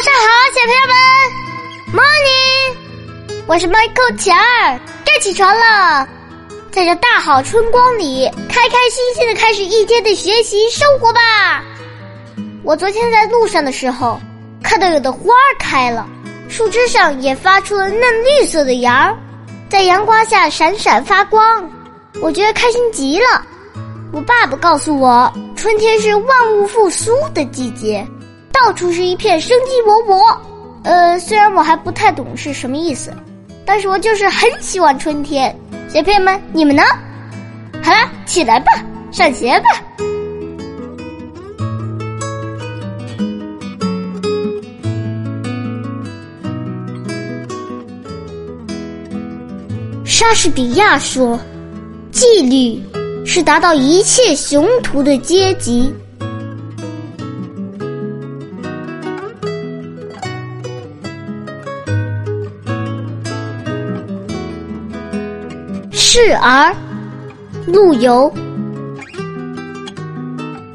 早上好小朋友们，Morning！我是 Michael 乔儿，该起床了。在这大好春光里，开开心心的开始一天的学习生活吧。我昨天在路上的时候，看到有的花开了，树枝上也发出了嫩绿色的芽儿，在阳光下闪闪发光，我觉得开心极了。我爸爸告诉我，春天是万物复苏的季节，到处是一片生机勃勃。呃，虽然我还不太懂是什么意思，但是我就是很喜欢春天。小朋友们，你们呢？好了，起来吧，上学吧。莎士比亚说：“纪律是达到一切雄图的阶级。”示儿，陆游。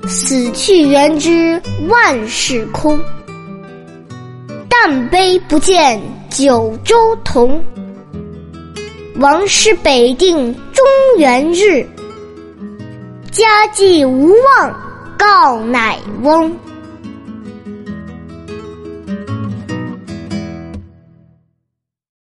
死去元知万事空，但悲不见九州同。王师北定中原日，家祭无忘告乃翁。